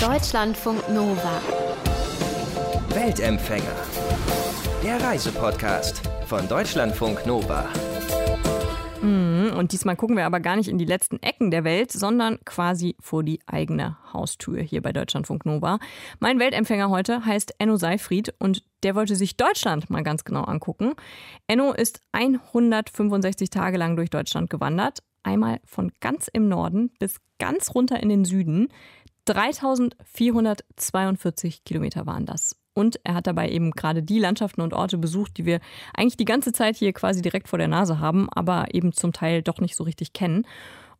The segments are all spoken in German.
Deutschlandfunk Nova. Weltempfänger. Der Reisepodcast von Deutschlandfunk Nova. Mhm, und diesmal gucken wir aber gar nicht in die letzten Ecken der Welt, sondern quasi vor die eigene Haustür hier bei Deutschlandfunk Nova. Mein Weltempfänger heute heißt Enno Seifried und der wollte sich Deutschland mal ganz genau angucken. Enno ist 165 Tage lang durch Deutschland gewandert, einmal von ganz im Norden bis ganz runter in den Süden. 3442 Kilometer waren das. Und er hat dabei eben gerade die Landschaften und Orte besucht, die wir eigentlich die ganze Zeit hier quasi direkt vor der Nase haben, aber eben zum Teil doch nicht so richtig kennen.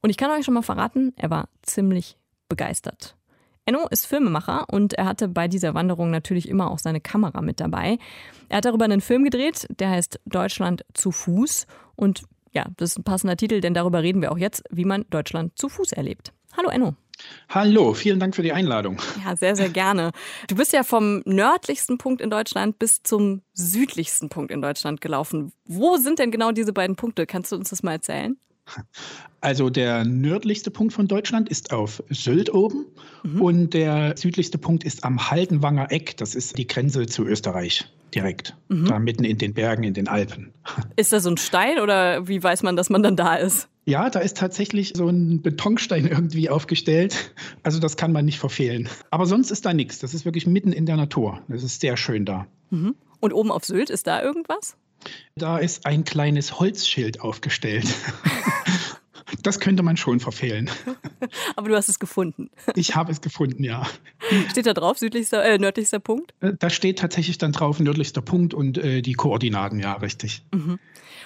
Und ich kann euch schon mal verraten, er war ziemlich begeistert. Enno ist Filmemacher und er hatte bei dieser Wanderung natürlich immer auch seine Kamera mit dabei. Er hat darüber einen Film gedreht, der heißt Deutschland zu Fuß. Und ja, das ist ein passender Titel, denn darüber reden wir auch jetzt, wie man Deutschland zu Fuß erlebt. Hallo Enno. Hallo, vielen Dank für die Einladung. Ja, sehr, sehr gerne. Du bist ja vom nördlichsten Punkt in Deutschland bis zum südlichsten Punkt in Deutschland gelaufen. Wo sind denn genau diese beiden Punkte? Kannst du uns das mal erzählen? Also der nördlichste Punkt von Deutschland ist auf Sylt oben mhm. und der südlichste Punkt ist am Haldenwanger Eck. Das ist die Grenze zu Österreich direkt, mhm. da mitten in den Bergen, in den Alpen. Ist da so ein Stein oder wie weiß man, dass man dann da ist? Ja, da ist tatsächlich so ein Betonstein irgendwie aufgestellt. Also das kann man nicht verfehlen. Aber sonst ist da nichts. Das ist wirklich mitten in der Natur. Das ist sehr schön da. Mhm. Und oben auf Sylt ist da irgendwas? Da ist ein kleines Holzschild aufgestellt. Das könnte man schon verfehlen. Aber du hast es gefunden. Ich habe es gefunden, ja. Steht da drauf, südlichster, äh, nördlichster Punkt? Äh, da steht tatsächlich dann drauf, nördlichster Punkt und äh, die Koordinaten, ja, richtig. Mhm.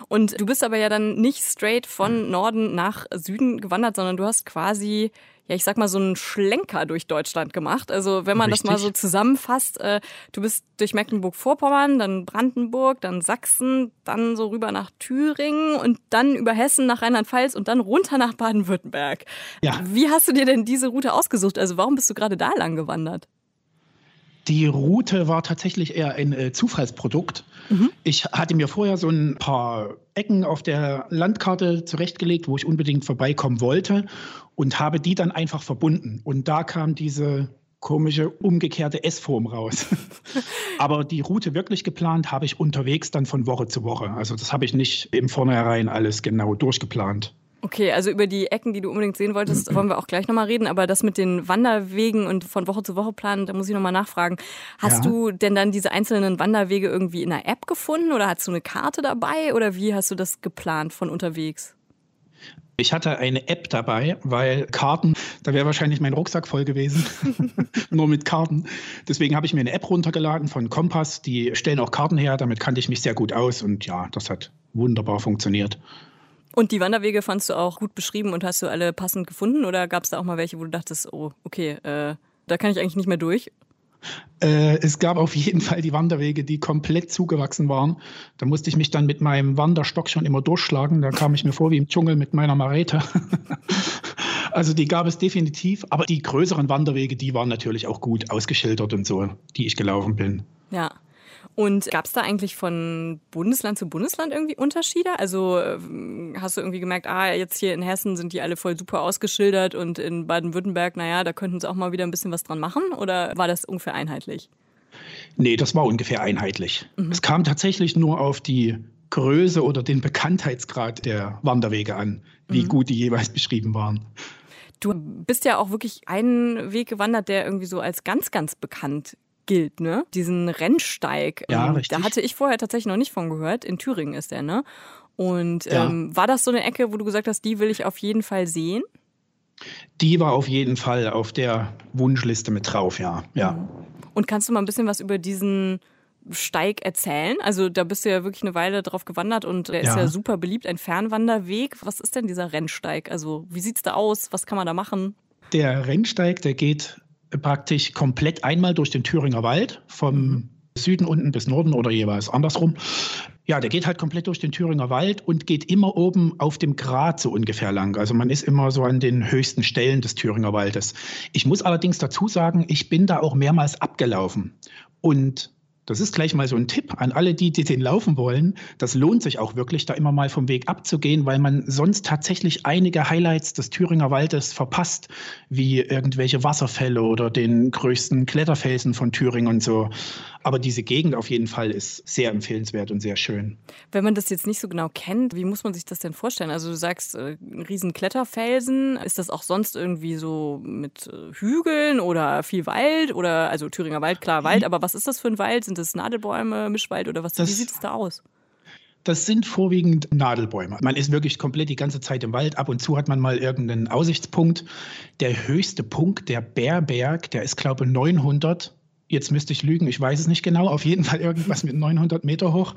Und du bist aber ja dann nicht straight von Norden nach Süden gewandert, sondern du hast quasi ja, ich sag mal, so einen Schlenker durch Deutschland gemacht. Also wenn man Richtig. das mal so zusammenfasst, äh, du bist durch Mecklenburg-Vorpommern, dann Brandenburg, dann Sachsen, dann so rüber nach Thüringen und dann über Hessen nach Rheinland-Pfalz und dann runter nach Baden-Württemberg. Ja. Wie hast du dir denn diese Route ausgesucht? Also warum bist du gerade da lang gewandert? Die Route war tatsächlich eher ein äh, Zufallsprodukt. Mhm. Ich hatte mir vorher so ein paar Ecken auf der Landkarte zurechtgelegt, wo ich unbedingt vorbeikommen wollte und habe die dann einfach verbunden. Und da kam diese komische umgekehrte S-Form raus. Aber die Route wirklich geplant habe ich unterwegs dann von Woche zu Woche. Also das habe ich nicht im Vornherein alles genau durchgeplant. Okay, also über die Ecken, die du unbedingt sehen wolltest, wollen wir auch gleich nochmal reden. Aber das mit den Wanderwegen und von Woche zu Woche planen, da muss ich nochmal nachfragen. Hast ja. du denn dann diese einzelnen Wanderwege irgendwie in einer App gefunden oder hast du eine Karte dabei oder wie hast du das geplant von unterwegs? Ich hatte eine App dabei, weil Karten, da wäre wahrscheinlich mein Rucksack voll gewesen, nur mit Karten. Deswegen habe ich mir eine App runtergeladen von Kompass. Die stellen auch Karten her, damit kannte ich mich sehr gut aus und ja, das hat wunderbar funktioniert. Und die Wanderwege fandst du auch gut beschrieben und hast du alle passend gefunden oder gab es da auch mal welche, wo du dachtest, oh, okay, äh, da kann ich eigentlich nicht mehr durch? Äh, es gab auf jeden Fall die Wanderwege, die komplett zugewachsen waren. Da musste ich mich dann mit meinem Wanderstock schon immer durchschlagen. Da kam ich mir vor wie im Dschungel mit meiner Marete. also die gab es definitiv. Aber die größeren Wanderwege, die waren natürlich auch gut ausgeschildert und so, die ich gelaufen bin. Ja. Und gab es da eigentlich von Bundesland zu Bundesland irgendwie Unterschiede? Also ähm, hast du irgendwie gemerkt, ah, jetzt hier in Hessen sind die alle voll super ausgeschildert und in Baden-Württemberg, naja, da könnten sie auch mal wieder ein bisschen was dran machen? Oder war das ungefähr einheitlich? Nee, das war ungefähr einheitlich. Mhm. Es kam tatsächlich nur auf die Größe oder den Bekanntheitsgrad der Wanderwege an, wie mhm. gut die jeweils beschrieben waren. Du bist ja auch wirklich einen Weg gewandert, der irgendwie so als ganz, ganz bekannt gilt, ne? Diesen Rennsteig. Ja, ähm, richtig. Da hatte ich vorher tatsächlich noch nicht von gehört. In Thüringen ist der, ne? Und ja. ähm, war das so eine Ecke, wo du gesagt hast, die will ich auf jeden Fall sehen? Die war auf jeden Fall auf der Wunschliste mit drauf, ja. ja. Mhm. Und kannst du mal ein bisschen was über diesen Steig erzählen? Also da bist du ja wirklich eine Weile drauf gewandert und der ja. ist ja super beliebt, ein Fernwanderweg. Was ist denn dieser Rennsteig? Also wie sieht's da aus? Was kann man da machen? Der Rennsteig, der geht praktisch komplett einmal durch den Thüringer Wald, vom Süden unten bis Norden oder jeweils andersrum. Ja, der geht halt komplett durch den Thüringer Wald und geht immer oben auf dem Grat so ungefähr lang. Also man ist immer so an den höchsten Stellen des Thüringer Waldes. Ich muss allerdings dazu sagen, ich bin da auch mehrmals abgelaufen. Und Das ist gleich mal so ein Tipp an alle, die, die den laufen wollen. Das lohnt sich auch wirklich, da immer mal vom Weg abzugehen, weil man sonst tatsächlich einige Highlights des Thüringer Waldes verpasst, wie irgendwelche Wasserfälle oder den größten Kletterfelsen von Thüringen und so. Aber diese Gegend auf jeden Fall ist sehr empfehlenswert und sehr schön. Wenn man das jetzt nicht so genau kennt, wie muss man sich das denn vorstellen? Also du sagst, äh, riesen Kletterfelsen. Ist das auch sonst irgendwie so mit äh, Hügeln oder viel Wald? Oder also Thüringer Wald, klar Wald, aber was ist das für ein Wald? Sind das Nadelbäume, Mischwald oder was? Das, wie sieht es da aus? Das sind vorwiegend Nadelbäume. Man ist wirklich komplett die ganze Zeit im Wald. Ab und zu hat man mal irgendeinen Aussichtspunkt. Der höchste Punkt, der Bärberg, der ist, glaube ich, 900. Jetzt müsste ich lügen, ich weiß es nicht genau. Auf jeden Fall irgendwas mit 900 Meter hoch.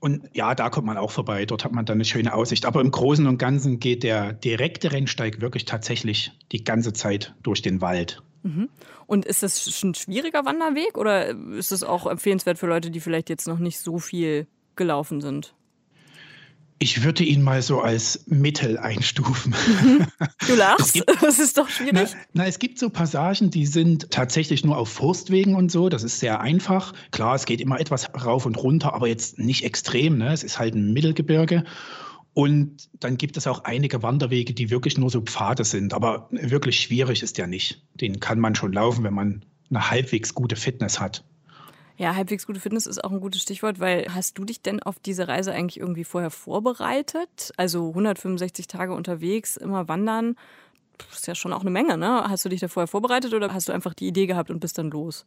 Und ja, da kommt man auch vorbei. Dort hat man dann eine schöne Aussicht. Aber im Großen und Ganzen geht der direkte Rennsteig wirklich tatsächlich die ganze Zeit durch den Wald. Mhm. Und ist das ein schwieriger Wanderweg oder ist es auch empfehlenswert für Leute, die vielleicht jetzt noch nicht so viel gelaufen sind? Ich würde ihn mal so als Mittel einstufen. Du lachst, gibt, das ist doch schwierig. Na, na, es gibt so Passagen, die sind tatsächlich nur auf Forstwegen und so. Das ist sehr einfach. Klar, es geht immer etwas rauf und runter, aber jetzt nicht extrem. Ne? Es ist halt ein Mittelgebirge. Und dann gibt es auch einige Wanderwege, die wirklich nur so Pfade sind. Aber wirklich schwierig ist der nicht. Den kann man schon laufen, wenn man eine halbwegs gute Fitness hat. Ja, halbwegs gute Fitness ist auch ein gutes Stichwort, weil hast du dich denn auf diese Reise eigentlich irgendwie vorher vorbereitet? Also 165 Tage unterwegs, immer wandern, das ist ja schon auch eine Menge, ne? Hast du dich da vorher vorbereitet oder hast du einfach die Idee gehabt und bist dann los?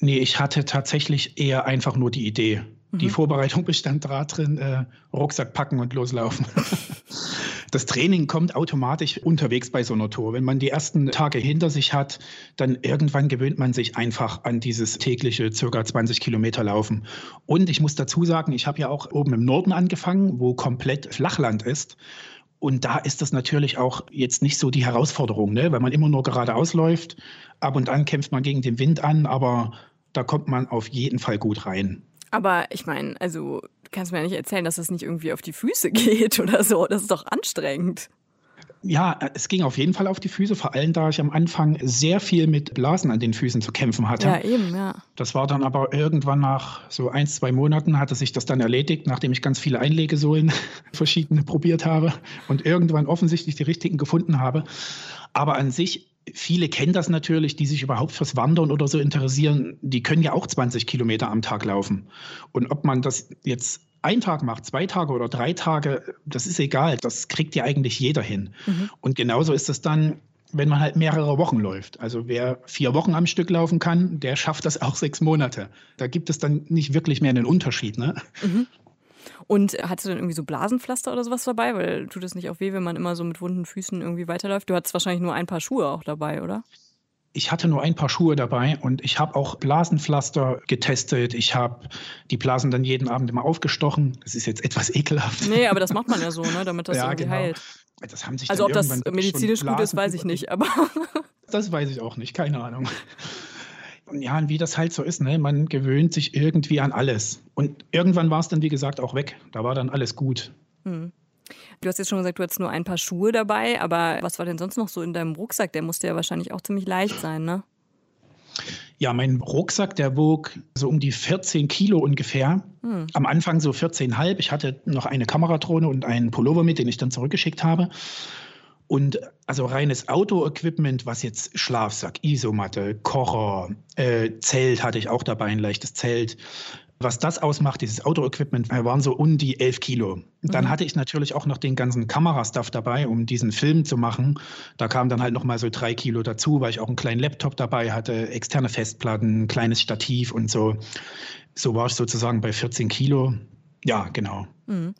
Nee, ich hatte tatsächlich eher einfach nur die Idee. Die mhm. Vorbereitung bestand darin, äh, Rucksack packen und loslaufen. das Training kommt automatisch unterwegs bei so einer Tour. Wenn man die ersten Tage hinter sich hat, dann irgendwann gewöhnt man sich einfach an dieses tägliche circa 20 Kilometer Laufen. Und ich muss dazu sagen, ich habe ja auch oben im Norden angefangen, wo komplett Flachland ist. Und da ist das natürlich auch jetzt nicht so die Herausforderung, ne? weil man immer nur geradeaus läuft. Ab und an kämpft man gegen den Wind an, aber da kommt man auf jeden Fall gut rein. Aber ich meine, also du kannst mir ja nicht erzählen, dass das nicht irgendwie auf die Füße geht oder so. Das ist doch anstrengend. Ja, es ging auf jeden Fall auf die Füße, vor allem da ich am Anfang sehr viel mit Blasen an den Füßen zu kämpfen hatte. Ja, eben, ja. Das war dann aber irgendwann nach so ein, zwei Monaten hatte sich das dann erledigt, nachdem ich ganz viele Einlegesohlen verschiedene probiert habe und irgendwann offensichtlich die richtigen gefunden habe. Aber an sich viele kennen das natürlich, die sich überhaupt fürs Wandern oder so interessieren, die können ja auch 20 Kilometer am Tag laufen. Und ob man das jetzt einen Tag macht, zwei Tage oder drei Tage, das ist egal. Das kriegt ja eigentlich jeder hin. Mhm. Und genauso ist es dann, wenn man halt mehrere Wochen läuft. Also wer vier Wochen am Stück laufen kann, der schafft das auch sechs Monate. Da gibt es dann nicht wirklich mehr einen Unterschied. Ne? Mhm. Und hattest du dann irgendwie so Blasenpflaster oder sowas dabei? Weil tut es nicht auch weh, wenn man immer so mit wunden Füßen irgendwie weiterläuft? Du hattest wahrscheinlich nur ein paar Schuhe auch dabei, oder? Ich hatte nur ein paar Schuhe dabei und ich habe auch Blasenpflaster getestet. Ich habe die Blasen dann jeden Abend immer aufgestochen. Das ist jetzt etwas ekelhaft. Nee, aber das macht man ja so, ne? damit das ja, irgendwie genau. heilt. Das haben sich also ob das medizinisch gut ist, weiß ich nicht. Aber das weiß ich auch nicht, keine Ahnung ja, wie das halt so ist, ne? man gewöhnt sich irgendwie an alles. Und irgendwann war es dann, wie gesagt, auch weg. Da war dann alles gut. Hm. Du hast jetzt schon gesagt, du hattest nur ein paar Schuhe dabei, aber was war denn sonst noch so in deinem Rucksack? Der musste ja wahrscheinlich auch ziemlich leicht sein, ne? Ja, mein Rucksack, der wog so um die 14 Kilo ungefähr. Hm. Am Anfang so 14,5. Ich hatte noch eine Kameradrohne und einen Pullover mit, den ich dann zurückgeschickt habe. Und also reines Auto-Equipment, was jetzt Schlafsack, Isomatte, Kocher, äh, Zelt hatte ich auch dabei, ein leichtes Zelt. Was das ausmacht, dieses Auto-Equipment, äh, waren so um die 11 Kilo. Dann mhm. hatte ich natürlich auch noch den ganzen Kamerastuff dabei, um diesen Film zu machen. Da kam dann halt noch mal so drei Kilo dazu, weil ich auch einen kleinen Laptop dabei hatte, externe Festplatten, ein kleines Stativ und so. So war ich sozusagen bei 14 Kilo. Ja, genau. Mhm.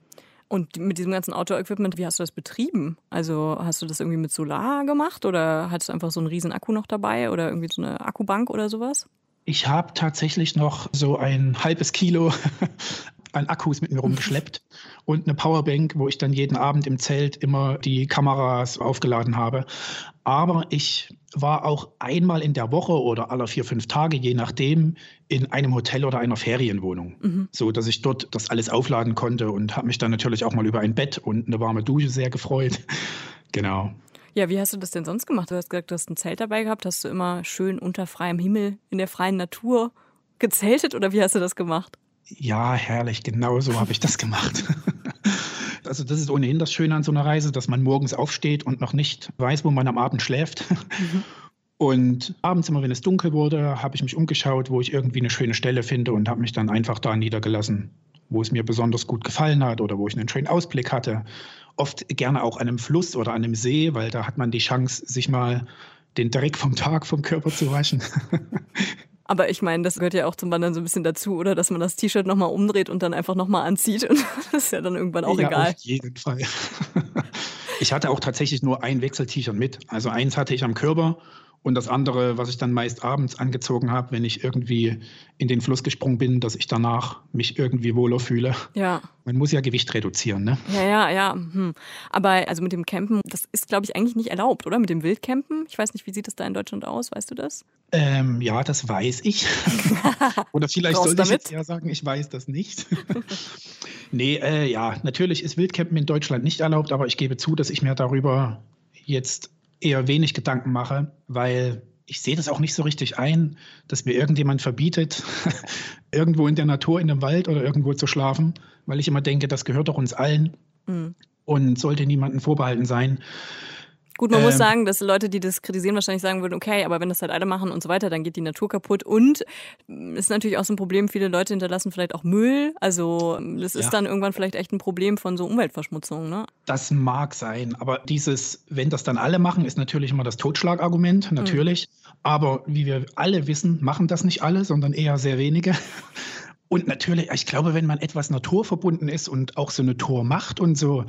Und mit diesem ganzen Outdoor-Equipment, wie hast du das betrieben? Also hast du das irgendwie mit Solar gemacht oder hattest du einfach so einen riesen Akku noch dabei oder irgendwie so eine Akkubank oder sowas? Ich habe tatsächlich noch so ein halbes Kilo an Akkus mit mir rumgeschleppt und eine Powerbank, wo ich dann jeden Abend im Zelt immer die Kameras aufgeladen habe. Aber ich war auch einmal in der Woche oder alle vier, fünf Tage, je nachdem, in einem Hotel oder einer Ferienwohnung. Mhm. So dass ich dort das alles aufladen konnte und habe mich dann natürlich auch mal über ein Bett und eine warme Dusche sehr gefreut. genau. Ja, wie hast du das denn sonst gemacht? Du hast gesagt, du hast ein Zelt dabei gehabt. Hast du immer schön unter freiem Himmel in der freien Natur gezeltet oder wie hast du das gemacht? Ja, herrlich, genau so habe ich das gemacht. Also das ist ohnehin das Schöne an so einer Reise, dass man morgens aufsteht und noch nicht weiß, wo man am Abend schläft. Mhm. Und abends immer, wenn es dunkel wurde, habe ich mich umgeschaut, wo ich irgendwie eine schöne Stelle finde und habe mich dann einfach da niedergelassen, wo es mir besonders gut gefallen hat oder wo ich einen schönen Ausblick hatte. Oft gerne auch an einem Fluss oder an einem See, weil da hat man die Chance, sich mal den Dreck vom Tag vom Körper zu waschen. Aber ich meine, das gehört ja auch zum Wandern so ein bisschen dazu, oder? Dass man das T-Shirt nochmal umdreht und dann einfach nochmal anzieht. Und das ist ja dann irgendwann auch ja, egal. Auf jeden Fall. Ich hatte auch tatsächlich nur ein Wechsel-T-Shirt mit. Also eins hatte ich am Körper und das andere, was ich dann meist abends angezogen habe, wenn ich irgendwie in den Fluss gesprungen bin, dass ich danach mich irgendwie wohler fühle. Ja. Man muss ja Gewicht reduzieren, ne? Ja, ja, ja. Hm. Aber also mit dem Campen, das ist, glaube ich, eigentlich nicht erlaubt, oder? Mit dem Wildcampen? Ich weiß nicht, wie sieht das da in Deutschland aus? Weißt du das? Ähm, ja, das weiß ich. oder vielleicht sollte ich jetzt ja sagen, ich weiß das nicht. nee, äh, ja, natürlich ist Wildcampen in Deutschland nicht erlaubt, aber ich gebe zu, dass ich mir darüber jetzt eher wenig Gedanken mache, weil ich sehe das auch nicht so richtig ein, dass mir irgendjemand verbietet, irgendwo in der Natur, in einem Wald oder irgendwo zu schlafen, weil ich immer denke, das gehört doch uns allen mhm. und sollte niemandem vorbehalten sein. Gut, man ähm, muss sagen, dass Leute, die das kritisieren, wahrscheinlich sagen würden, okay, aber wenn das halt alle machen und so weiter, dann geht die Natur kaputt. Und mm, ist natürlich auch so ein Problem, viele Leute hinterlassen vielleicht auch Müll. Also das ist ja. dann irgendwann vielleicht echt ein Problem von so Umweltverschmutzung. Ne? Das mag sein, aber dieses, wenn das dann alle machen, ist natürlich immer das Totschlagargument, natürlich. Mhm. Aber wie wir alle wissen, machen das nicht alle, sondern eher sehr wenige. Und natürlich, ich glaube, wenn man etwas naturverbunden ist und auch so eine Tour macht und so,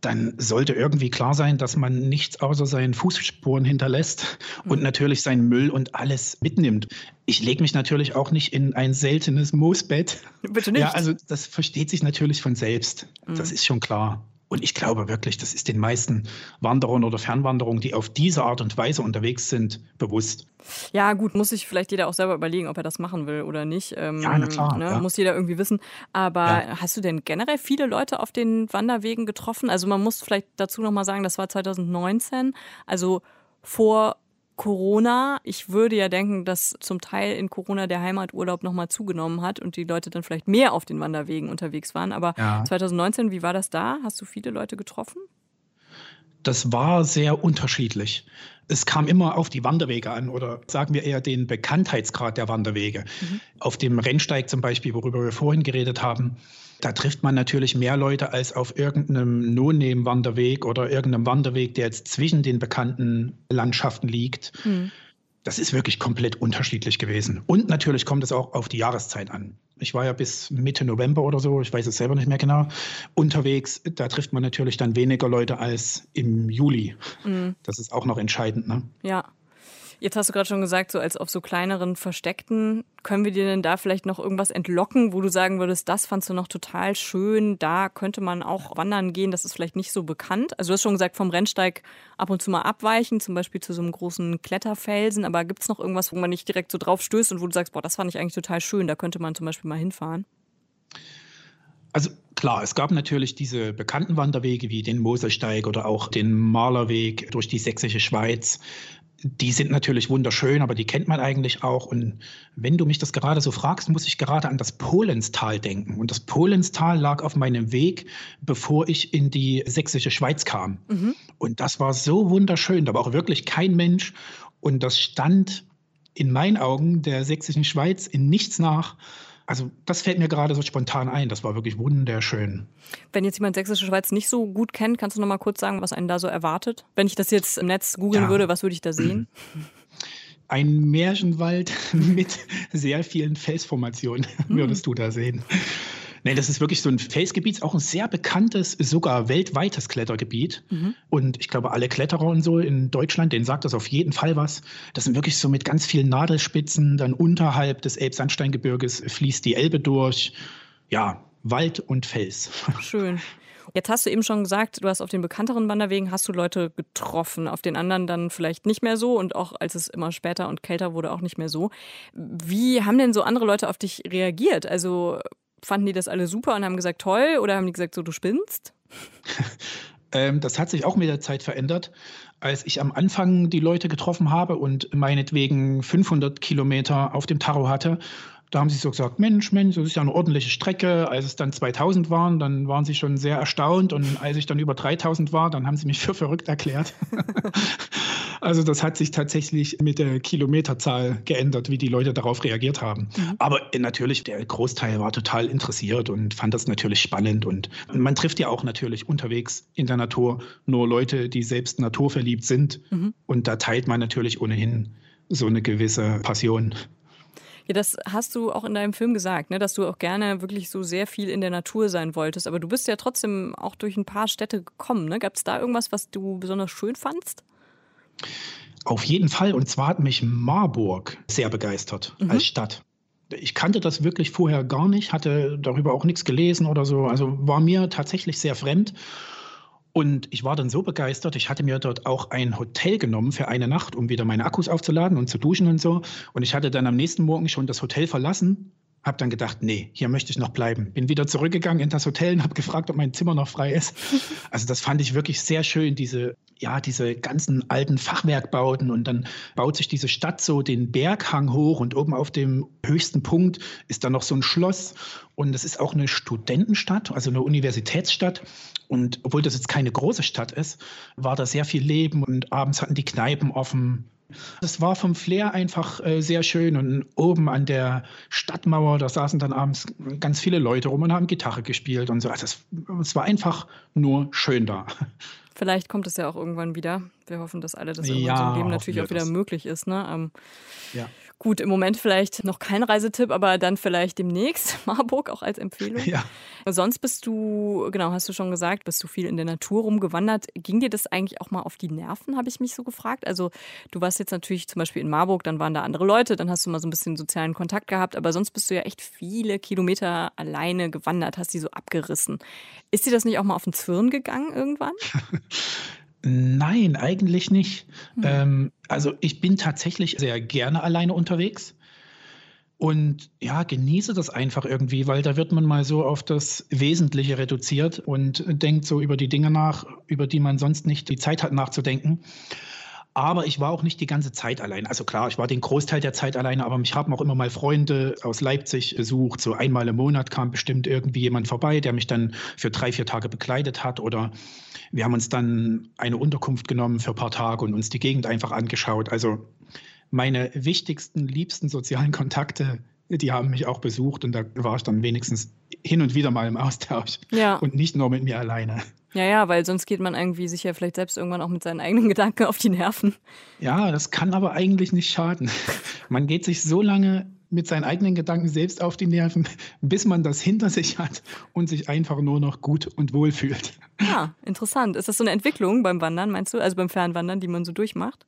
dann sollte irgendwie klar sein, dass man nichts außer seinen Fußspuren hinterlässt und mhm. natürlich seinen Müll und alles mitnimmt. Ich lege mich natürlich auch nicht in ein seltenes Moosbett. Bitte nicht. Ja, also das versteht sich natürlich von selbst. Mhm. Das ist schon klar. Und ich glaube wirklich, das ist den meisten Wanderern oder Fernwanderungen, die auf diese Art und Weise unterwegs sind, bewusst. Ja, gut, muss sich vielleicht jeder auch selber überlegen, ob er das machen will oder nicht. Ähm, ja, na klar. Ne? Ja. Muss jeder irgendwie wissen. Aber ja. hast du denn generell viele Leute auf den Wanderwegen getroffen? Also man muss vielleicht dazu nochmal sagen, das war 2019, also vor Corona. Ich würde ja denken, dass zum Teil in Corona der Heimaturlaub nochmal zugenommen hat und die Leute dann vielleicht mehr auf den Wanderwegen unterwegs waren. Aber ja. 2019, wie war das da? Hast du viele Leute getroffen? Das war sehr unterschiedlich. Es kam immer auf die Wanderwege an oder sagen wir eher den Bekanntheitsgrad der Wanderwege. Mhm. Auf dem Rennsteig zum Beispiel, worüber wir vorhin geredet haben, da trifft man natürlich mehr Leute als auf irgendeinem No-Name-Wanderweg oder irgendeinem Wanderweg, der jetzt zwischen den bekannten Landschaften liegt. Mhm. Das ist wirklich komplett unterschiedlich gewesen. Und natürlich kommt es auch auf die Jahreszeit an. Ich war ja bis Mitte November oder so, ich weiß es selber nicht mehr genau, unterwegs. Da trifft man natürlich dann weniger Leute als im Juli. Mhm. Das ist auch noch entscheidend. Ne? Ja. Jetzt hast du gerade schon gesagt, so als auf so kleineren Versteckten, können wir dir denn da vielleicht noch irgendwas entlocken, wo du sagen würdest, das fandst du noch total schön, da könnte man auch wandern gehen, das ist vielleicht nicht so bekannt. Also du hast schon gesagt, vom Rennsteig ab und zu mal abweichen, zum Beispiel zu so einem großen Kletterfelsen, aber gibt es noch irgendwas, wo man nicht direkt so drauf stößt und wo du sagst, boah, das fand ich eigentlich total schön, da könnte man zum Beispiel mal hinfahren? Also klar, es gab natürlich diese bekannten Wanderwege wie den Moselsteig oder auch den Malerweg durch die sächsische Schweiz die sind natürlich wunderschön, aber die kennt man eigentlich auch. Und wenn du mich das gerade so fragst, muss ich gerade an das Polenstal denken. Und das Polenstal lag auf meinem Weg, bevor ich in die sächsische Schweiz kam. Mhm. Und das war so wunderschön. Da war auch wirklich kein Mensch. Und das stand in meinen Augen der sächsischen Schweiz in nichts nach. Also das fällt mir gerade so spontan ein. Das war wirklich wunderschön. Wenn jetzt jemand Sächsische Schweiz nicht so gut kennt, kannst du noch mal kurz sagen, was einen da so erwartet? Wenn ich das jetzt im Netz googeln ja. würde, was würde ich da sehen? Ein Märchenwald mit sehr vielen Felsformationen würdest du da sehen. Nee, das ist wirklich so ein Felsgebiet, auch ein sehr bekanntes, sogar weltweites Klettergebiet. Mhm. Und ich glaube, alle Kletterer und so in Deutschland, denen sagt das auf jeden Fall was. Das sind wirklich so mit ganz vielen Nadelspitzen. Dann unterhalb des Elbsandsteingebirges fließt die Elbe durch. Ja, Wald und Fels. Schön. Jetzt hast du eben schon gesagt, du hast auf den bekannteren Wanderwegen hast du Leute getroffen, auf den anderen dann vielleicht nicht mehr so und auch als es immer später und kälter wurde auch nicht mehr so. Wie haben denn so andere Leute auf dich reagiert? Also fanden die das alle super und haben gesagt, toll? Oder haben die gesagt, so, du spinnst? ähm, das hat sich auch mit der Zeit verändert. Als ich am Anfang die Leute getroffen habe und meinetwegen 500 Kilometer auf dem Tarot hatte, Da haben sie so gesagt, Mensch, Mensch, das ist ja eine ordentliche Strecke. Als es dann 2000 waren, dann waren sie schon sehr erstaunt. Und als ich dann über 3000 war, dann haben sie mich für verrückt erklärt. also das hat sich tatsächlich mit der Kilometerzahl geändert, wie die Leute darauf reagiert haben. Mhm. Aber natürlich, der Großteil war total interessiert und fand das natürlich spannend. Und man trifft ja auch natürlich unterwegs in der Natur nur Leute, die selbst naturverliebt sind. Mhm. Und da teilt man natürlich ohnehin so eine gewisse Passion. Ja, das hast du auch in deinem Film gesagt, ne? dass du auch gerne wirklich so sehr viel in der Natur sein wolltest. Aber du bist ja trotzdem auch durch ein paar Städte gekommen. Ne? Gab es da irgendwas, was du besonders schön fandst? Auf jeden Fall. Und zwar hat mich Marburg sehr begeistert mhm. als Stadt. Ich kannte das wirklich vorher gar nicht, hatte darüber auch nichts gelesen oder so. Also war mir tatsächlich sehr fremd. Und ich war dann so begeistert, ich hatte mir dort auch ein Hotel genommen für eine Nacht, um wieder meine Akkus aufzuladen und zu duschen und so. Und ich hatte dann am nächsten Morgen schon das Hotel verlassen, habe dann gedacht, nee, hier möchte ich noch bleiben. Bin wieder zurückgegangen in das Hotel und habe gefragt, ob mein Zimmer noch frei ist. Also das fand ich wirklich sehr schön, diese ja, diese ganzen alten Fachwerkbauten und dann baut sich diese Stadt so den Berghang hoch und oben auf dem höchsten Punkt ist dann noch so ein Schloss und es ist auch eine Studentenstadt, also eine Universitätsstadt und obwohl das jetzt keine große Stadt ist, war da sehr viel Leben und abends hatten die Kneipen offen. Das war vom Flair einfach äh, sehr schön und oben an der Stadtmauer, da saßen dann abends ganz viele Leute rum und haben Gitarre gespielt und so. Also es, es war einfach nur schön da. Vielleicht kommt es ja auch irgendwann wieder. Wir hoffen, dass alle das irgendwann ja, so im Leben natürlich auch wieder das. möglich ist. Ne? Ähm, ja. Gut, im Moment vielleicht noch kein Reisetipp, aber dann vielleicht demnächst Marburg auch als Empfehlung. Ja. Sonst bist du, genau, hast du schon gesagt, bist du viel in der Natur rumgewandert. Ging dir das eigentlich auch mal auf die Nerven, habe ich mich so gefragt? Also du warst jetzt natürlich zum Beispiel in Marburg, dann waren da andere Leute, dann hast du mal so ein bisschen sozialen Kontakt gehabt, aber sonst bist du ja echt viele Kilometer alleine gewandert, hast die so abgerissen. Ist dir das nicht auch mal auf den Zwirn gegangen irgendwann? Nein, eigentlich nicht. Mhm. Ähm, also ich bin tatsächlich sehr gerne alleine unterwegs. Und ja, genieße das einfach irgendwie, weil da wird man mal so auf das Wesentliche reduziert und denkt so über die Dinge nach, über die man sonst nicht die Zeit hat nachzudenken. Aber ich war auch nicht die ganze Zeit allein. Also klar, ich war den Großteil der Zeit alleine, aber mich haben auch immer mal Freunde aus Leipzig besucht. So einmal im Monat kam bestimmt irgendwie jemand vorbei, der mich dann für drei, vier Tage begleitet hat. Oder wir haben uns dann eine Unterkunft genommen für ein paar Tage und uns die Gegend einfach angeschaut. Also meine wichtigsten, liebsten sozialen Kontakte, die haben mich auch besucht und da war ich dann wenigstens hin und wieder mal im Austausch ja. und nicht nur mit mir alleine. Ja, ja, weil sonst geht man irgendwie sicher vielleicht selbst irgendwann auch mit seinen eigenen Gedanken auf die Nerven. Ja, das kann aber eigentlich nicht schaden. Man geht sich so lange mit seinen eigenen Gedanken selbst auf die Nerven, bis man das hinter sich hat und sich einfach nur noch gut und wohl fühlt. Ja, interessant. Ist das so eine Entwicklung beim Wandern, meinst du? Also beim Fernwandern, die man so durchmacht?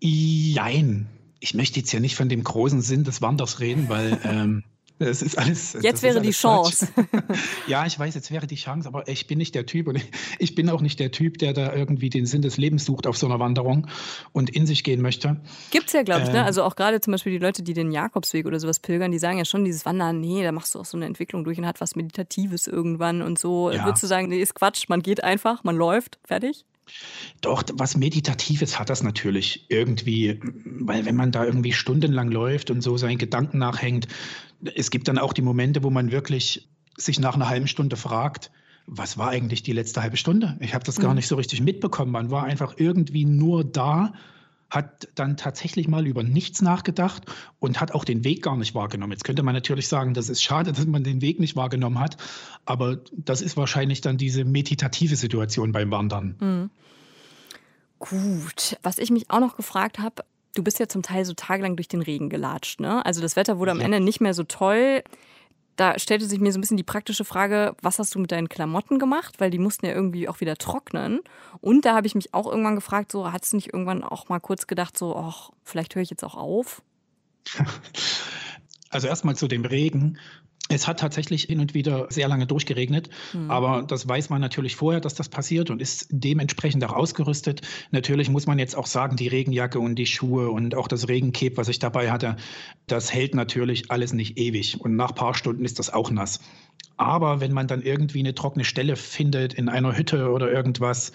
Jein. Ich möchte jetzt ja nicht von dem großen Sinn des Wanders reden, weil ähm, das ist alles. Jetzt wäre die Chance. ja, ich weiß, jetzt wäre die Chance, aber ich bin nicht der Typ und ich bin auch nicht der Typ, der da irgendwie den Sinn des Lebens sucht auf so einer Wanderung und in sich gehen möchte. Gibt es ja, glaube ich, ne? ähm, ne? Also auch gerade zum Beispiel die Leute, die den Jakobsweg oder sowas pilgern, die sagen ja schon, dieses Wandern, nee, da machst du auch so eine Entwicklung durch und hat was Meditatives irgendwann und so. Ja. Würdest du sagen, nee, ist Quatsch, man geht einfach, man läuft, fertig? Doch, was Meditatives hat das natürlich irgendwie, weil wenn man da irgendwie stundenlang läuft und so seinen Gedanken nachhängt, es gibt dann auch die Momente, wo man wirklich sich nach einer halben Stunde fragt, was war eigentlich die letzte halbe Stunde? Ich habe das gar mhm. nicht so richtig mitbekommen. Man war einfach irgendwie nur da, hat dann tatsächlich mal über nichts nachgedacht und hat auch den Weg gar nicht wahrgenommen. Jetzt könnte man natürlich sagen, das ist schade, dass man den Weg nicht wahrgenommen hat, aber das ist wahrscheinlich dann diese meditative Situation beim Wandern. Mhm. Gut, was ich mich auch noch gefragt habe, du bist ja zum Teil so tagelang durch den Regen gelatscht, ne? Also das Wetter wurde am Ende nicht mehr so toll. Da stellte sich mir so ein bisschen die praktische Frage, was hast du mit deinen Klamotten gemacht? Weil die mussten ja irgendwie auch wieder trocknen. Und da habe ich mich auch irgendwann gefragt, so, hattest du nicht irgendwann auch mal kurz gedacht, so, ach, vielleicht höre ich jetzt auch auf? Also erstmal zu dem Regen. Es hat tatsächlich hin und wieder sehr lange durchgeregnet, mhm. aber das weiß man natürlich vorher, dass das passiert und ist dementsprechend auch ausgerüstet. Natürlich muss man jetzt auch sagen, die Regenjacke und die Schuhe und auch das Regencape, was ich dabei hatte, das hält natürlich alles nicht ewig und nach ein paar Stunden ist das auch nass. Aber wenn man dann irgendwie eine trockene Stelle findet in einer Hütte oder irgendwas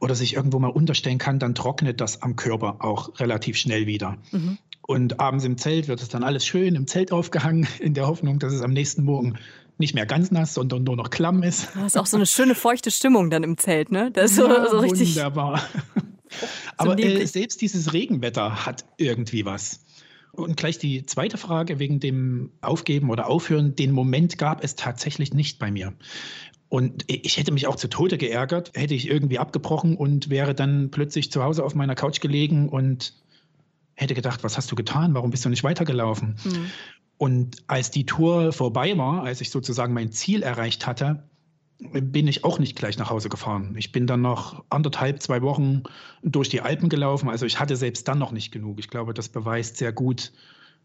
oder sich irgendwo mal unterstellen kann, dann trocknet das am Körper auch relativ schnell wieder. Mhm. Und abends im Zelt wird es dann alles schön im Zelt aufgehangen, in der Hoffnung, dass es am nächsten Morgen nicht mehr ganz nass, sondern nur noch klamm ist. Das ist auch so eine schöne feuchte Stimmung dann im Zelt, ne? Das ist so, ja, so richtig. Wunderbar. Aber äh, selbst dieses Regenwetter hat irgendwie was. Und gleich die zweite Frage wegen dem Aufgeben oder Aufhören. Den Moment gab es tatsächlich nicht bei mir. Und ich hätte mich auch zu Tode geärgert, hätte ich irgendwie abgebrochen und wäre dann plötzlich zu Hause auf meiner Couch gelegen und hätte gedacht, was hast du getan? Warum bist du nicht weitergelaufen? Mhm. Und als die Tour vorbei war, als ich sozusagen mein Ziel erreicht hatte, bin ich auch nicht gleich nach Hause gefahren. Ich bin dann noch anderthalb, zwei Wochen durch die Alpen gelaufen. Also ich hatte selbst dann noch nicht genug. Ich glaube, das beweist sehr gut,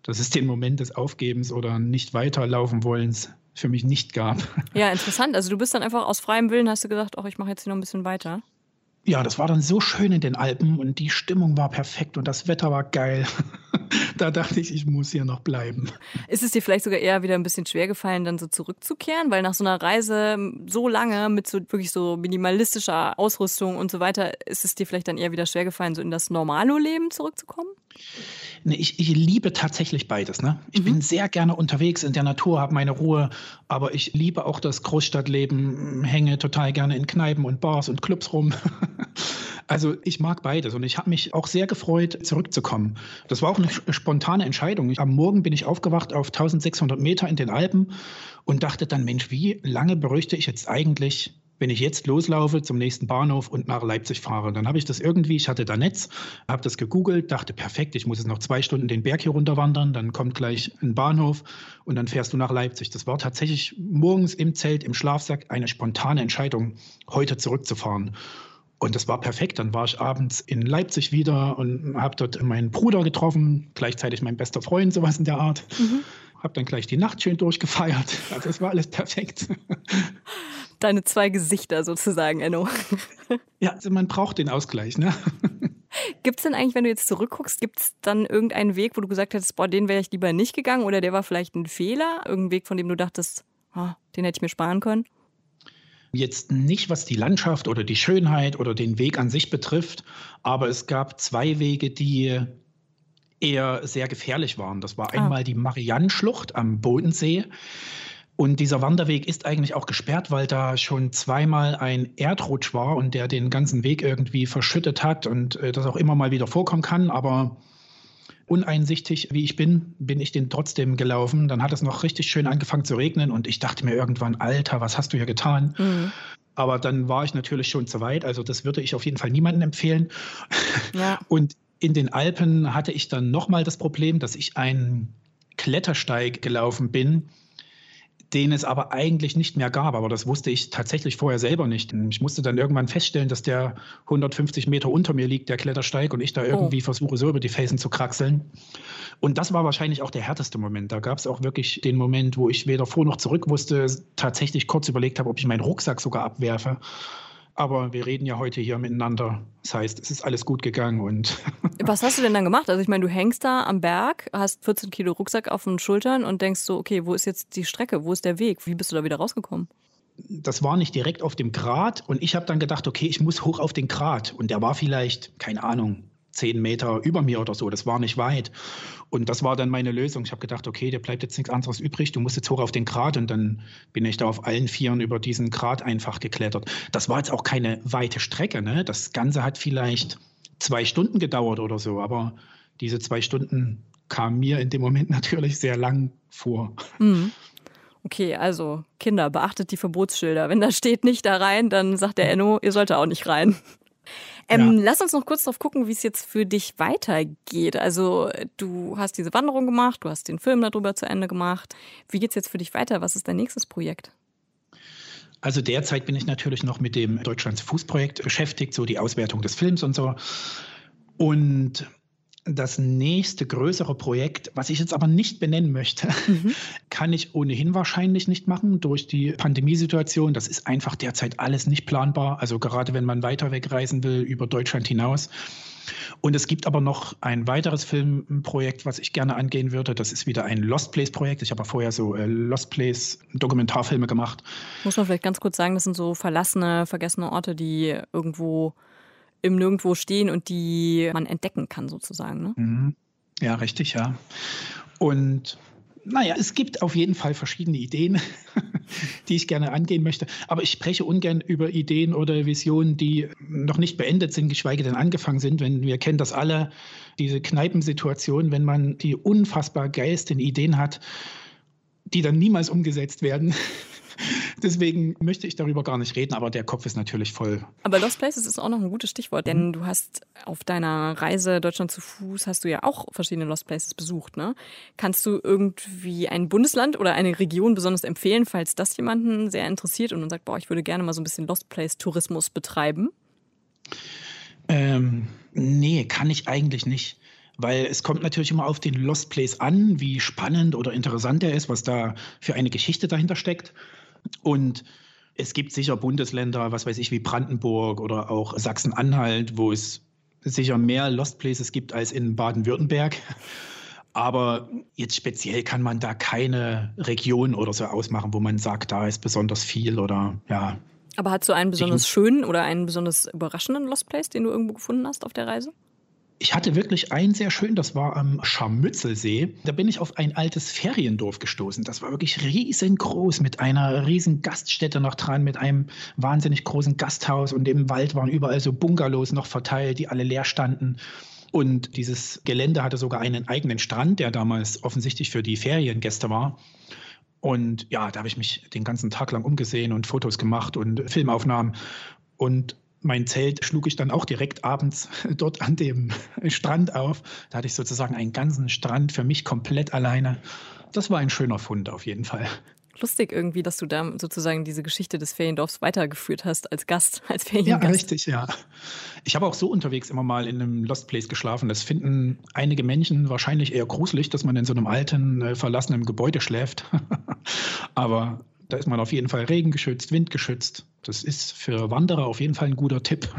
dass es den Moment des Aufgebens oder nicht weiterlaufen wollens für mich nicht gab. Ja, interessant. Also du bist dann einfach aus freiem Willen, hast du gesagt, ach, ich mache jetzt hier noch ein bisschen weiter. Ja, das war dann so schön in den Alpen und die Stimmung war perfekt und das Wetter war geil. da dachte ich, ich muss hier noch bleiben. Ist es dir vielleicht sogar eher wieder ein bisschen schwer gefallen, dann so zurückzukehren? Weil nach so einer Reise so lange mit so wirklich so minimalistischer Ausrüstung und so weiter, ist es dir vielleicht dann eher wieder schwer gefallen, so in das Normalo-Leben zurückzukommen? Nee, ich, ich liebe tatsächlich beides. Ne? Ich mhm. bin sehr gerne unterwegs in der Natur, habe meine Ruhe, aber ich liebe auch das Großstadtleben, hänge total gerne in Kneipen und Bars und Clubs rum. Also ich mag beides und ich habe mich auch sehr gefreut, zurückzukommen. Das war auch eine spontane Entscheidung. Ich, am Morgen bin ich aufgewacht auf 1600 Meter in den Alpen und dachte dann, Mensch, wie lange bräuchte ich jetzt eigentlich wenn ich jetzt loslaufe zum nächsten Bahnhof und nach Leipzig fahre. Dann habe ich das irgendwie, ich hatte da Netz, habe das gegoogelt, dachte, perfekt, ich muss jetzt noch zwei Stunden den Berg hier runter wandern, dann kommt gleich ein Bahnhof und dann fährst du nach Leipzig. Das war tatsächlich morgens im Zelt, im Schlafsack eine spontane Entscheidung, heute zurückzufahren. Und das war perfekt. Dann war ich abends in Leipzig wieder und habe dort meinen Bruder getroffen, gleichzeitig mein bester Freund, sowas in der Art. Mhm. Habe dann gleich die Nacht schön durchgefeiert. Also es war alles perfekt. Deine zwei Gesichter sozusagen, Enno. Ja, also man braucht den Ausgleich, ne? Gibt es denn eigentlich, wenn du jetzt zurückguckst, gibt es dann irgendeinen Weg, wo du gesagt hättest, boah, den wäre ich lieber nicht gegangen oder der war vielleicht ein Fehler? Irgendein Weg, von dem du dachtest, oh, den hätte ich mir sparen können? Jetzt nicht, was die Landschaft oder die Schönheit oder den Weg an sich betrifft, aber es gab zwei Wege, die eher sehr gefährlich waren. Das war ah. einmal die Mariannenschlucht am Bodensee. Und dieser Wanderweg ist eigentlich auch gesperrt, weil da schon zweimal ein Erdrutsch war und der den ganzen Weg irgendwie verschüttet hat und äh, das auch immer mal wieder vorkommen kann. Aber uneinsichtig wie ich bin, bin ich den trotzdem gelaufen. Dann hat es noch richtig schön angefangen zu regnen und ich dachte mir irgendwann, Alter, was hast du hier getan? Mhm. Aber dann war ich natürlich schon zu weit. Also das würde ich auf jeden Fall niemandem empfehlen. Ja. Und in den Alpen hatte ich dann nochmal das Problem, dass ich einen Klettersteig gelaufen bin, den es aber eigentlich nicht mehr gab. Aber das wusste ich tatsächlich vorher selber nicht. Ich musste dann irgendwann feststellen, dass der 150 Meter unter mir liegt, der Klettersteig, und ich da oh. irgendwie oh. versuche, so über die Felsen zu kraxeln. Und das war wahrscheinlich auch der härteste Moment. Da gab es auch wirklich den Moment, wo ich weder vor noch zurück wusste, tatsächlich kurz überlegt habe, ob ich meinen Rucksack sogar abwerfe. Aber wir reden ja heute hier miteinander. Das heißt, es ist alles gut gegangen und. Was hast du denn dann gemacht? Also ich meine, du hängst da am Berg, hast 14 Kilo Rucksack auf den Schultern und denkst so, okay, wo ist jetzt die Strecke? Wo ist der Weg? Wie bist du da wieder rausgekommen? Das war nicht direkt auf dem Grat und ich habe dann gedacht, okay, ich muss hoch auf den Grat. Und der war vielleicht, keine Ahnung, zehn Meter über mir oder so. Das war nicht weit. Und das war dann meine Lösung. Ich habe gedacht, okay, dir bleibt jetzt nichts anderes übrig. Du musst jetzt hoch auf den Grat. Und dann bin ich da auf allen Vieren über diesen Grat einfach geklettert. Das war jetzt auch keine weite Strecke. Ne? Das Ganze hat vielleicht zwei Stunden gedauert oder so. Aber diese zwei Stunden kamen mir in dem Moment natürlich sehr lang vor. Mhm. Okay, also Kinder, beachtet die Verbotsschilder. Wenn da steht nicht da rein, dann sagt der Enno, ihr sollt auch nicht rein. Ähm, ja. Lass uns noch kurz drauf gucken, wie es jetzt für dich weitergeht. Also du hast diese Wanderung gemacht, du hast den Film darüber zu Ende gemacht. Wie geht es jetzt für dich weiter? Was ist dein nächstes Projekt? Also derzeit bin ich natürlich noch mit dem Deutschlands Fußprojekt beschäftigt, so die Auswertung des Films und so. Und das nächste größere Projekt, was ich jetzt aber nicht benennen möchte, mhm. kann ich ohnehin wahrscheinlich nicht machen durch die Pandemiesituation. Das ist einfach derzeit alles nicht planbar. Also gerade wenn man weiter wegreisen will über Deutschland hinaus. Und es gibt aber noch ein weiteres Filmprojekt, was ich gerne angehen würde. Das ist wieder ein Lost Place Projekt. Ich habe ja vorher so äh, Lost Place Dokumentarfilme gemacht. Muss man vielleicht ganz kurz sagen, das sind so verlassene, vergessene Orte, die irgendwo im Nirgendwo stehen und die man entdecken kann, sozusagen. Ne? Mhm. Ja, richtig, ja. Und naja, es gibt auf jeden Fall verschiedene Ideen, die ich gerne angehen möchte. Aber ich spreche ungern über Ideen oder Visionen, die noch nicht beendet sind, geschweige denn angefangen sind. Wenn wir kennen das alle, diese Kneipensituation, wenn man die unfassbar geilsten Ideen hat, die dann niemals umgesetzt werden. Deswegen möchte ich darüber gar nicht reden, aber der Kopf ist natürlich voll. Aber Lost Places ist auch noch ein gutes Stichwort, denn mhm. du hast auf deiner Reise Deutschland zu Fuß hast du ja auch verschiedene Lost Places besucht. Ne? Kannst du irgendwie ein Bundesland oder eine Region besonders empfehlen, falls das jemanden sehr interessiert und man sagt, boah, ich würde gerne mal so ein bisschen Lost Place Tourismus betreiben? Ähm, nee, kann ich eigentlich nicht. Weil es kommt natürlich immer auf den Lost Place an, wie spannend oder interessant er ist, was da für eine Geschichte dahinter steckt. Und es gibt sicher Bundesländer, was weiß ich, wie Brandenburg oder auch Sachsen-Anhalt, wo es sicher mehr Lost Places gibt als in Baden-Württemberg. Aber jetzt speziell kann man da keine Region oder so ausmachen, wo man sagt, da ist besonders viel oder ja. Aber hast du einen besonders schönen oder einen besonders überraschenden Lost Place, den du irgendwo gefunden hast auf der Reise? Ich hatte wirklich einen sehr schön, das war am Scharmützelsee. Da bin ich auf ein altes Feriendorf gestoßen. Das war wirklich riesengroß mit einer riesen Gaststätte noch dran, mit einem wahnsinnig großen Gasthaus und im Wald waren überall so Bungalows noch verteilt, die alle leer standen. Und dieses Gelände hatte sogar einen eigenen Strand, der damals offensichtlich für die Feriengäste war. Und ja, da habe ich mich den ganzen Tag lang umgesehen und Fotos gemacht und Filmaufnahmen. Und mein Zelt schlug ich dann auch direkt abends dort an dem Strand auf. Da hatte ich sozusagen einen ganzen Strand für mich komplett alleine. Das war ein schöner Fund auf jeden Fall. Lustig irgendwie, dass du da sozusagen diese Geschichte des Feriendorfs weitergeführt hast als Gast, als Feriengast. Ja, richtig, ja. Ich habe auch so unterwegs immer mal in einem Lost Place geschlafen. Das finden einige Menschen wahrscheinlich eher gruselig, dass man in so einem alten, äh, verlassenen Gebäude schläft. Aber da ist man auf jeden Fall regengeschützt, windgeschützt. Das ist für Wanderer auf jeden Fall ein guter Tipp.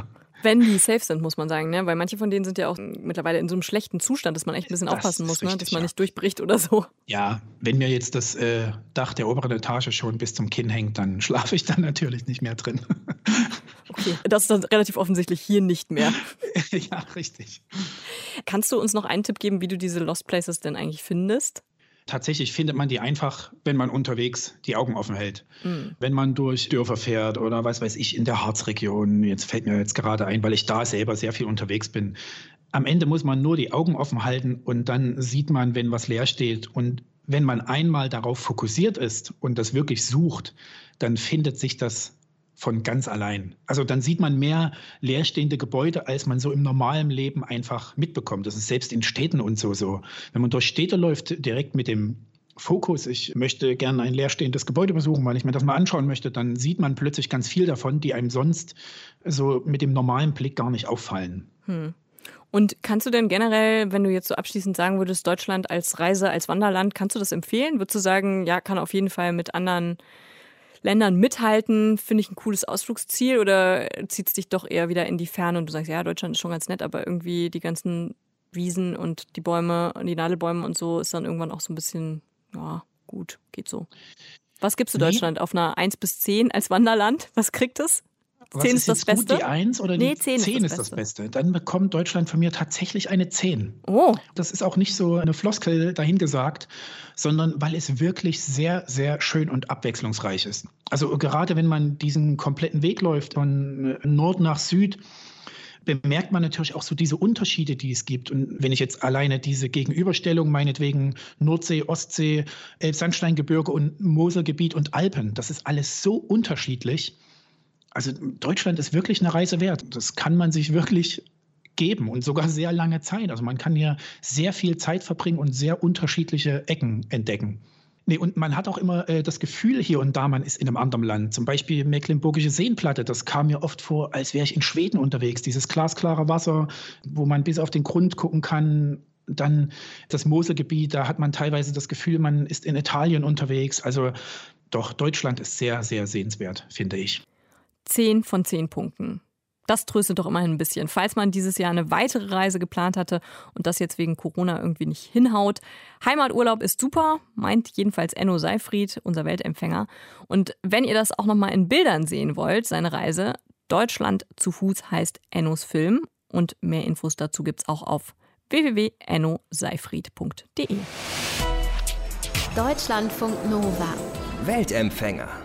Wenn die safe sind, muss man sagen, ne? weil manche von denen sind ja auch mittlerweile in so einem schlechten Zustand, dass man echt ein bisschen das aufpassen muss, richtig, ne? dass man ja. nicht durchbricht oder so. Ja, wenn mir jetzt das äh, Dach der oberen Etage schon bis zum Kinn hängt, dann schlafe ich dann natürlich nicht mehr drin. Okay, das ist dann relativ offensichtlich hier nicht mehr. ja, richtig. Kannst du uns noch einen Tipp geben, wie du diese Lost Places denn eigentlich findest? Tatsächlich findet man die einfach, wenn man unterwegs die Augen offen hält. Mhm. Wenn man durch Dörfer fährt oder was weiß ich in der Harzregion. Jetzt fällt mir jetzt gerade ein, weil ich da selber sehr viel unterwegs bin. Am Ende muss man nur die Augen offen halten und dann sieht man, wenn was leer steht. Und wenn man einmal darauf fokussiert ist und das wirklich sucht, dann findet sich das von ganz allein. Also dann sieht man mehr leerstehende Gebäude, als man so im normalen Leben einfach mitbekommt. Das ist selbst in Städten und so so. Wenn man durch Städte läuft, direkt mit dem Fokus, ich möchte gerne ein leerstehendes Gebäude besuchen, weil ich mir das mal anschauen möchte, dann sieht man plötzlich ganz viel davon, die einem sonst so mit dem normalen Blick gar nicht auffallen. Hm. Und kannst du denn generell, wenn du jetzt so abschließend sagen würdest, Deutschland als Reise, als Wanderland, kannst du das empfehlen? Würdest du sagen, ja, kann auf jeden Fall mit anderen Ländern mithalten, finde ich ein cooles Ausflugsziel oder zieht es dich doch eher wieder in die Ferne und du sagst, ja, Deutschland ist schon ganz nett, aber irgendwie die ganzen Wiesen und die Bäume, die Nadelbäume und so ist dann irgendwann auch so ein bisschen, ja, gut, geht so. Was gibst du Deutschland auf einer 1 bis 10 als Wanderland? Was kriegt es? 10 ist, ist das Beste? Gut, die 1 oder die nee, 10, 10 ist, das, ist das Beste. Dann bekommt Deutschland von mir tatsächlich eine 10. Oh. Das ist auch nicht so eine Floskel dahingesagt, sondern weil es wirklich sehr, sehr schön und abwechslungsreich ist. Also gerade wenn man diesen kompletten Weg läuft von Nord nach Süd, bemerkt man natürlich auch so diese Unterschiede, die es gibt. Und wenn ich jetzt alleine diese Gegenüberstellung, meinetwegen Nordsee, Ostsee, Elbsandsteingebirge und Moselgebiet und Alpen, das ist alles so unterschiedlich also Deutschland ist wirklich eine Reise wert. Das kann man sich wirklich geben und sogar sehr lange Zeit. Also man kann hier sehr viel Zeit verbringen und sehr unterschiedliche Ecken entdecken. Nee, und man hat auch immer äh, das Gefühl hier und da, man ist in einem anderen Land. Zum Beispiel Mecklenburgische Seenplatte, das kam mir oft vor, als wäre ich in Schweden unterwegs. Dieses glasklare Wasser, wo man bis auf den Grund gucken kann. Dann das Moselgebiet, da hat man teilweise das Gefühl, man ist in Italien unterwegs. Also doch, Deutschland ist sehr, sehr sehenswert, finde ich. 10 von 10 Punkten. Das tröstet doch immerhin ein bisschen. Falls man dieses Jahr eine weitere Reise geplant hatte und das jetzt wegen Corona irgendwie nicht hinhaut. Heimaturlaub ist super, meint jedenfalls Enno Seifried, unser Weltempfänger. Und wenn ihr das auch nochmal in Bildern sehen wollt, seine Reise, Deutschland zu Fuß heißt Ennos Film. Und mehr Infos dazu gibt es auch auf www.ennoseifried.de. Deutschlandfunk Nova. Weltempfänger.